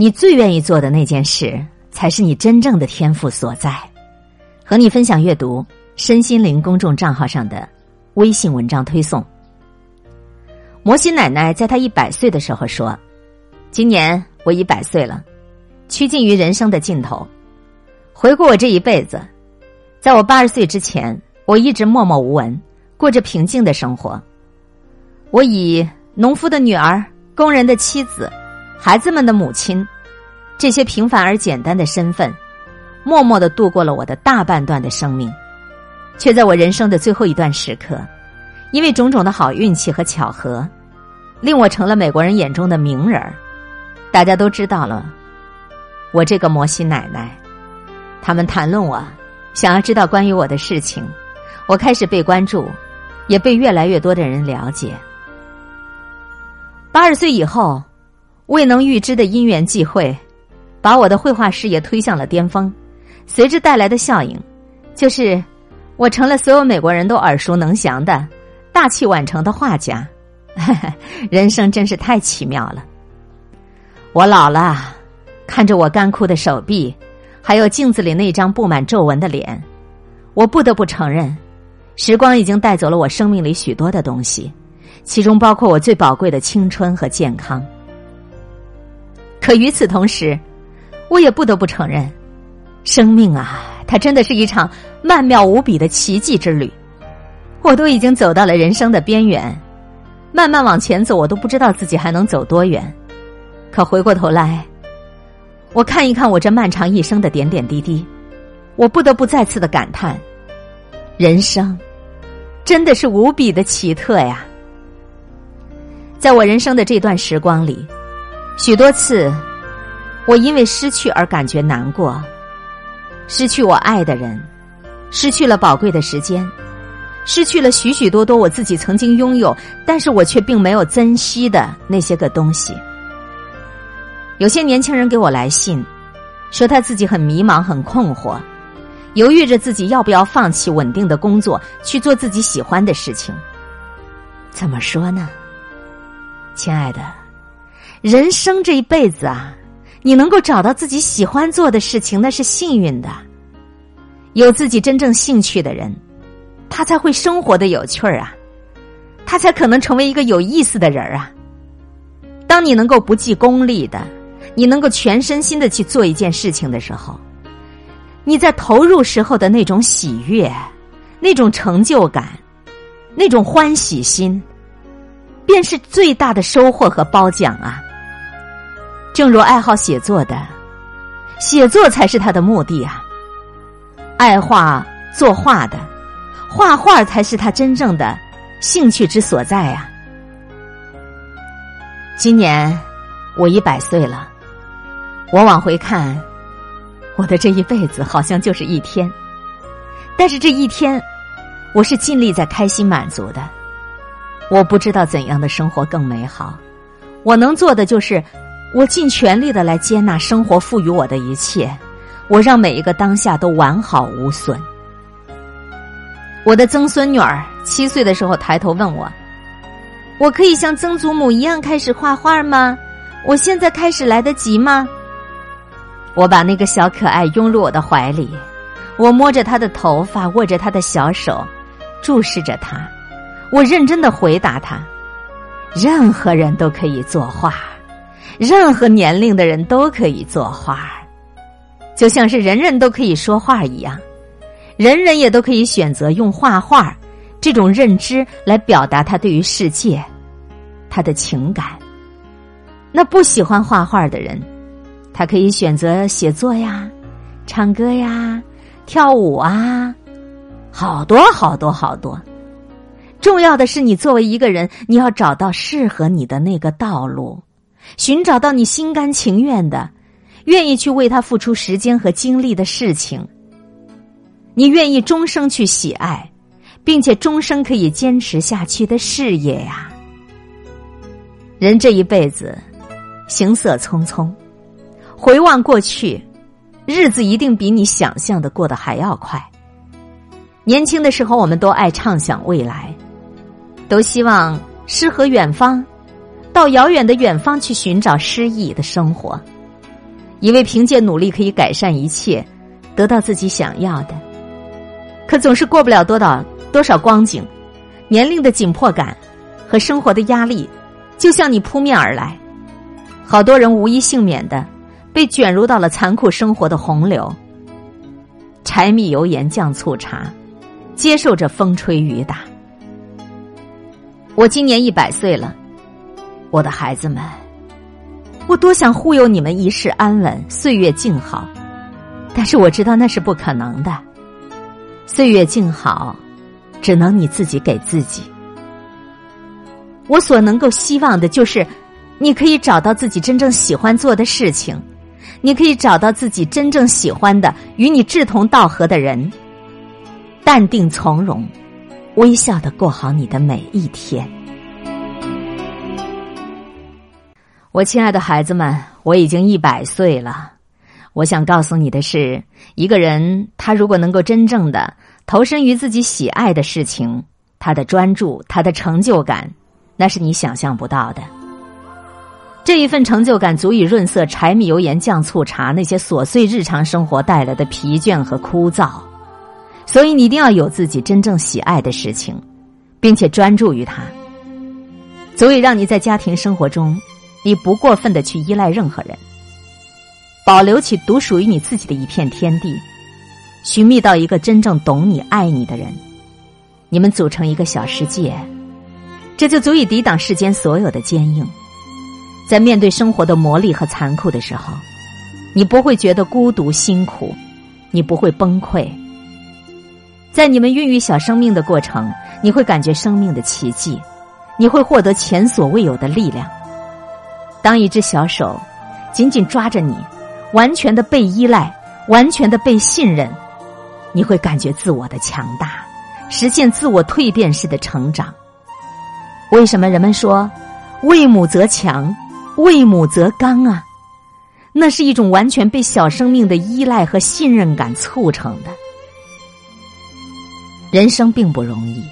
你最愿意做的那件事，才是你真正的天赋所在。和你分享阅读身心灵公众账号上的微信文章推送。摩西奶奶在她一百岁的时候说：“今年我一百岁了，趋近于人生的尽头。回顾我这一辈子，在我八十岁之前，我一直默默无闻，过着平静的生活。我以农夫的女儿、工人的妻子。”孩子们的母亲，这些平凡而简单的身份，默默的度过了我的大半段的生命，却在我人生的最后一段时刻，因为种种的好运气和巧合，令我成了美国人眼中的名人儿。大家都知道了，我这个摩西奶奶，他们谈论我，想要知道关于我的事情，我开始被关注，也被越来越多的人了解。八十岁以后。未能预知的因缘际会，把我的绘画事业推向了巅峰。随之带来的效应，就是我成了所有美国人都耳熟能详的大器晚成的画家。人生真是太奇妙了。我老了，看着我干枯的手臂，还有镜子里那张布满皱纹的脸，我不得不承认，时光已经带走了我生命里许多的东西，其中包括我最宝贵的青春和健康。可与此同时，我也不得不承认，生命啊，它真的是一场曼妙无比的奇迹之旅。我都已经走到了人生的边缘，慢慢往前走，我都不知道自己还能走多远。可回过头来，我看一看我这漫长一生的点点滴滴，我不得不再次的感叹：人生真的是无比的奇特呀！在我人生的这段时光里。许多次，我因为失去而感觉难过，失去我爱的人，失去了宝贵的时间，失去了许许多多我自己曾经拥有，但是我却并没有珍惜的那些个东西。有些年轻人给我来信，说他自己很迷茫、很困惑，犹豫着自己要不要放弃稳定的工作，去做自己喜欢的事情。怎么说呢，亲爱的？人生这一辈子啊，你能够找到自己喜欢做的事情，那是幸运的。有自己真正兴趣的人，他才会生活的有趣儿啊，他才可能成为一个有意思的人啊。当你能够不计功利的，你能够全身心的去做一件事情的时候，你在投入时候的那种喜悦、那种成就感、那种欢喜心，便是最大的收获和褒奖啊。正如爱好写作的，写作才是他的目的啊；爱画作画的，画画才是他真正的兴趣之所在呀。今年我一百岁了，我往回看，我的这一辈子好像就是一天，但是这一天，我是尽力在开心满足的。我不知道怎样的生活更美好，我能做的就是。我尽全力的来接纳生活赋予我的一切，我让每一个当下都完好无损。我的曾孙女儿七岁的时候抬头问我：“我可以像曾祖母一样开始画画吗？我现在开始来得及吗？”我把那个小可爱拥入我的怀里，我摸着她的头发，握着她的小手，注视着她，我认真的回答她：“任何人都可以作画。”任何年龄的人都可以作画，就像是人人都可以说话一样，人人也都可以选择用画画这种认知来表达他对于世界他的情感。那不喜欢画画的人，他可以选择写作呀、唱歌呀、跳舞啊，好多好多好多。重要的是，你作为一个人，你要找到适合你的那个道路。寻找到你心甘情愿的、愿意去为他付出时间和精力的事情，你愿意终生去喜爱，并且终生可以坚持下去的事业呀。人这一辈子，行色匆匆，回望过去，日子一定比你想象的过得还要快。年轻的时候，我们都爱畅想未来，都希望诗和远方。到遥远的远方去寻找诗意的生活，以为凭借努力可以改善一切，得到自己想要的，可总是过不了多少多少光景，年龄的紧迫感和生活的压力就向你扑面而来，好多人无一幸免的被卷入到了残酷生活的洪流。柴米油盐酱醋茶，接受着风吹雨打。我今年一百岁了，我的孩子们。我多想忽悠你们一世安稳，岁月静好，但是我知道那是不可能的。岁月静好，只能你自己给自己。我所能够希望的就是，你可以找到自己真正喜欢做的事情，你可以找到自己真正喜欢的、与你志同道合的人，淡定从容，微笑的过好你的每一天。我亲爱的孩子们，我已经一百岁了。我想告诉你的是，一个人他如果能够真正的投身于自己喜爱的事情，他的专注，他的成就感，那是你想象不到的。这一份成就感足以润色柴米油盐酱醋茶那些琐碎日常生活带来的疲倦和枯燥。所以，你一定要有自己真正喜爱的事情，并且专注于它，足以让你在家庭生活中。你不过分的去依赖任何人，保留起独属于你自己的一片天地，寻觅到一个真正懂你、爱你的人，你们组成一个小世界，这就足以抵挡世间所有的坚硬。在面对生活的磨砺和残酷的时候，你不会觉得孤独辛苦，你不会崩溃。在你们孕育小生命的过程，你会感觉生命的奇迹，你会获得前所未有的力量。当一只小手紧紧抓着你，完全的被依赖，完全的被信任，你会感觉自我的强大，实现自我蜕变式的成长。为什么人们说“为母则强，为母则刚”啊？那是一种完全被小生命的依赖和信任感促成的。人生并不容易，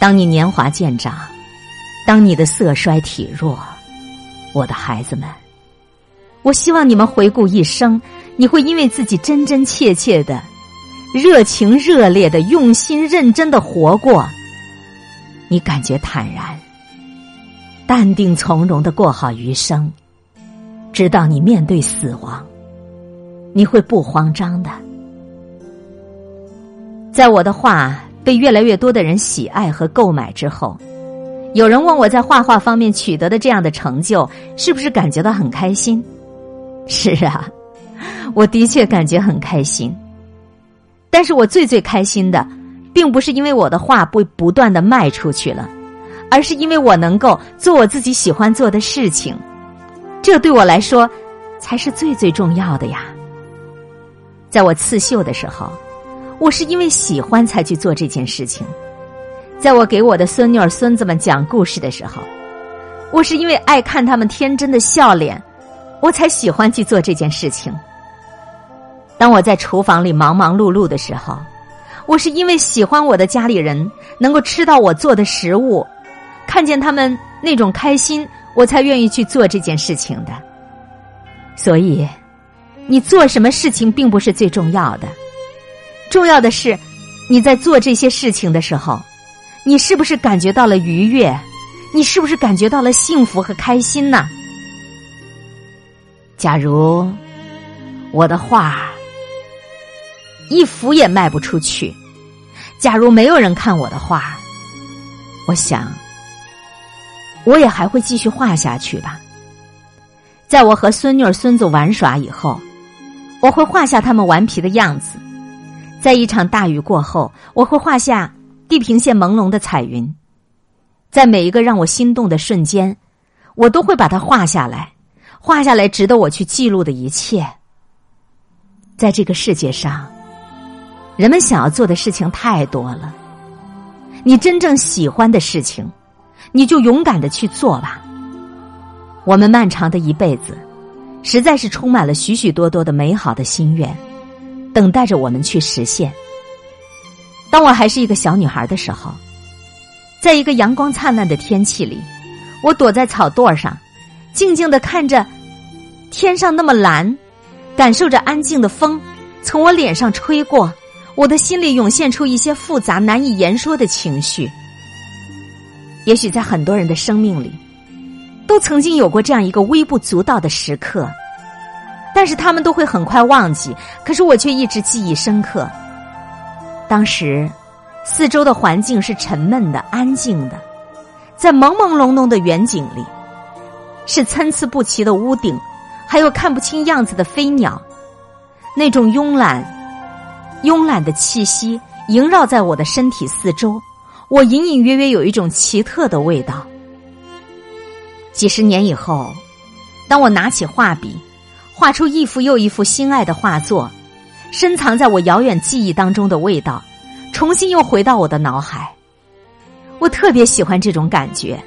当你年华渐长，当你的色衰体弱。我的孩子们，我希望你们回顾一生，你会因为自己真真切切的、热情热烈的、用心认真的活过，你感觉坦然、淡定从容的过好余生，直到你面对死亡，你会不慌张的。在我的画被越来越多的人喜爱和购买之后。有人问我在画画方面取得的这样的成就，是不是感觉到很开心？是啊，我的确感觉很开心。但是我最最开心的，并不是因为我的画被不断的卖出去了，而是因为我能够做我自己喜欢做的事情，这对我来说才是最最重要的呀。在我刺绣的时候，我是因为喜欢才去做这件事情。在我给我的孙女儿、孙子们讲故事的时候，我是因为爱看他们天真的笑脸，我才喜欢去做这件事情。当我在厨房里忙忙碌碌的时候，我是因为喜欢我的家里人能够吃到我做的食物，看见他们那种开心，我才愿意去做这件事情的。所以，你做什么事情并不是最重要的，重要的是你在做这些事情的时候。你是不是感觉到了愉悦？你是不是感觉到了幸福和开心呢？假如我的画一幅也卖不出去，假如没有人看我的画，我想我也还会继续画下去吧。在我和孙女、孙子玩耍以后，我会画下他们顽皮的样子。在一场大雨过后，我会画下。地平线朦胧的彩云，在每一个让我心动的瞬间，我都会把它画下来，画下来值得我去记录的一切。在这个世界上，人们想要做的事情太多了，你真正喜欢的事情，你就勇敢的去做吧。我们漫长的一辈子，实在是充满了许许多多的美好的心愿，等待着我们去实现。当我还是一个小女孩的时候，在一个阳光灿烂的天气里，我躲在草垛上，静静的看着天上那么蓝，感受着安静的风从我脸上吹过，我的心里涌现出一些复杂难以言说的情绪。也许在很多人的生命里，都曾经有过这样一个微不足道的时刻，但是他们都会很快忘记，可是我却一直记忆深刻。当时，四周的环境是沉闷的、安静的，在朦朦胧胧的远景里，是参差不齐的屋顶，还有看不清样子的飞鸟，那种慵懒、慵懒的气息萦绕在我的身体四周，我隐隐约约有一种奇特的味道。几十年以后，当我拿起画笔，画出一幅又一幅心爱的画作。深藏在我遥远记忆当中的味道，重新又回到我的脑海。我特别喜欢这种感觉，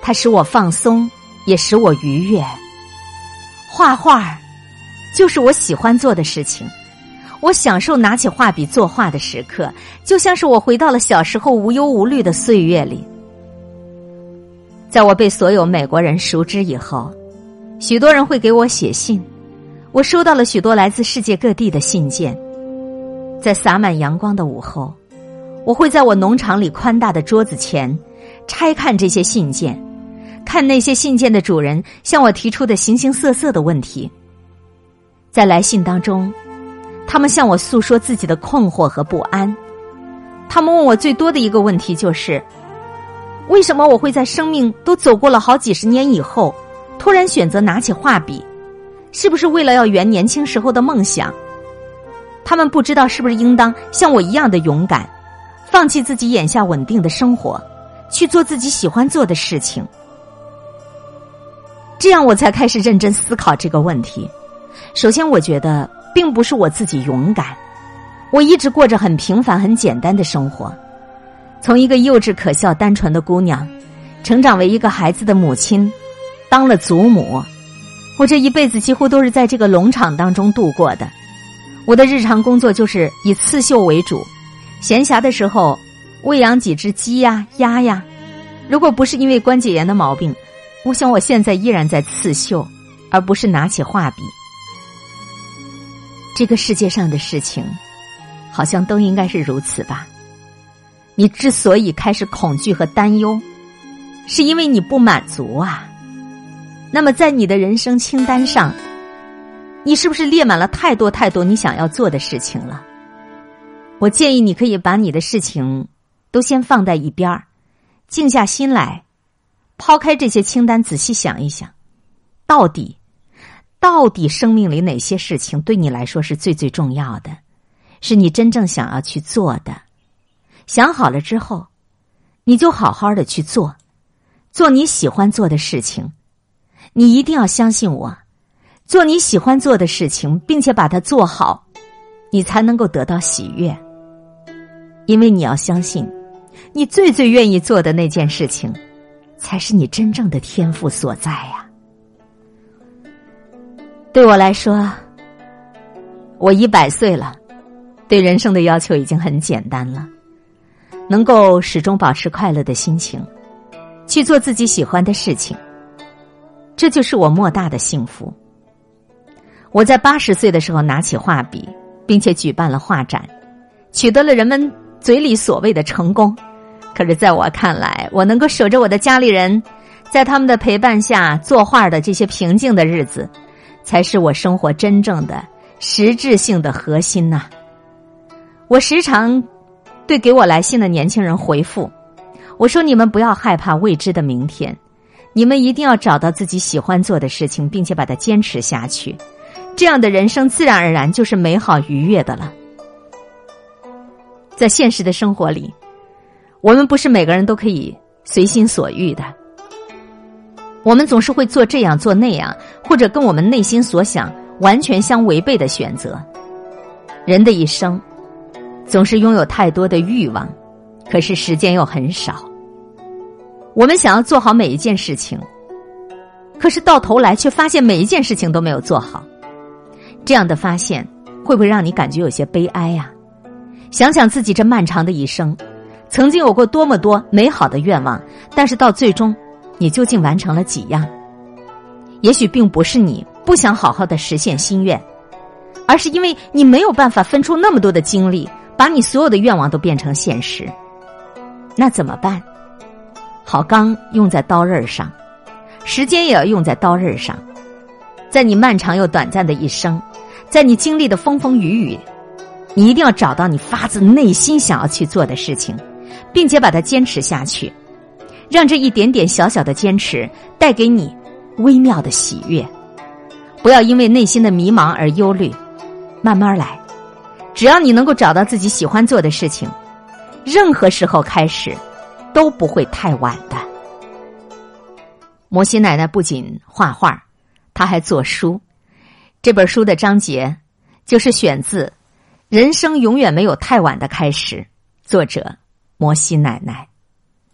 它使我放松，也使我愉悦。画画就是我喜欢做的事情，我享受拿起画笔作画的时刻，就像是我回到了小时候无忧无虑的岁月里。在我被所有美国人熟知以后，许多人会给我写信。我收到了许多来自世界各地的信件，在洒满阳光的午后，我会在我农场里宽大的桌子前拆看这些信件，看那些信件的主人向我提出的形形色色的问题。在来信当中，他们向我诉说自己的困惑和不安。他们问我最多的一个问题就是：为什么我会在生命都走过了好几十年以后，突然选择拿起画笔？是不是为了要圆年轻时候的梦想？他们不知道是不是应当像我一样的勇敢，放弃自己眼下稳定的生活，去做自己喜欢做的事情。这样我才开始认真思考这个问题。首先，我觉得并不是我自己勇敢，我一直过着很平凡、很简单的生活，从一个幼稚、可笑、单纯的姑娘，成长为一个孩子的母亲，当了祖母。我这一辈子几乎都是在这个农场当中度过的，我的日常工作就是以刺绣为主，闲暇的时候喂养几只鸡呀、鸭呀。如果不是因为关节炎的毛病，我想我现在依然在刺绣，而不是拿起画笔。这个世界上的事情，好像都应该是如此吧？你之所以开始恐惧和担忧，是因为你不满足啊。那么，在你的人生清单上，你是不是列满了太多太多你想要做的事情了？我建议你可以把你的事情都先放在一边儿，静下心来，抛开这些清单，仔细想一想，到底，到底生命里哪些事情对你来说是最最重要的，是你真正想要去做的？想好了之后，你就好好的去做，做你喜欢做的事情。你一定要相信我，做你喜欢做的事情，并且把它做好，你才能够得到喜悦。因为你要相信，你最最愿意做的那件事情，才是你真正的天赋所在呀。对我来说，我一百岁了，对人生的要求已经很简单了，能够始终保持快乐的心情，去做自己喜欢的事情。这就是我莫大的幸福。我在八十岁的时候拿起画笔，并且举办了画展，取得了人们嘴里所谓的成功。可是，在我看来，我能够守着我的家里人，在他们的陪伴下作画的这些平静的日子，才是我生活真正的实质性的核心呐。我时常对给我来信的年轻人回复，我说：“你们不要害怕未知的明天。”你们一定要找到自己喜欢做的事情，并且把它坚持下去，这样的人生自然而然就是美好愉悦的了。在现实的生活里，我们不是每个人都可以随心所欲的，我们总是会做这样做那样，或者跟我们内心所想完全相违背的选择。人的一生总是拥有太多的欲望，可是时间又很少。我们想要做好每一件事情，可是到头来却发现每一件事情都没有做好。这样的发现会不会让你感觉有些悲哀呀？想想自己这漫长的一生，曾经有过多么多美好的愿望，但是到最终，你究竟完成了几样？也许并不是你不想好好的实现心愿，而是因为你没有办法分出那么多的精力，把你所有的愿望都变成现实。那怎么办？好钢用在刀刃上，时间也要用在刀刃上。在你漫长又短暂的一生，在你经历的风风雨雨，你一定要找到你发自内心想要去做的事情，并且把它坚持下去，让这一点点小小的坚持带给你微妙的喜悦。不要因为内心的迷茫而忧虑，慢慢来。只要你能够找到自己喜欢做的事情，任何时候开始都不会太晚的。摩西奶奶不仅画画。她还做书，这本书的章节就是选自《人生永远没有太晚的开始》，作者摩西奶奶。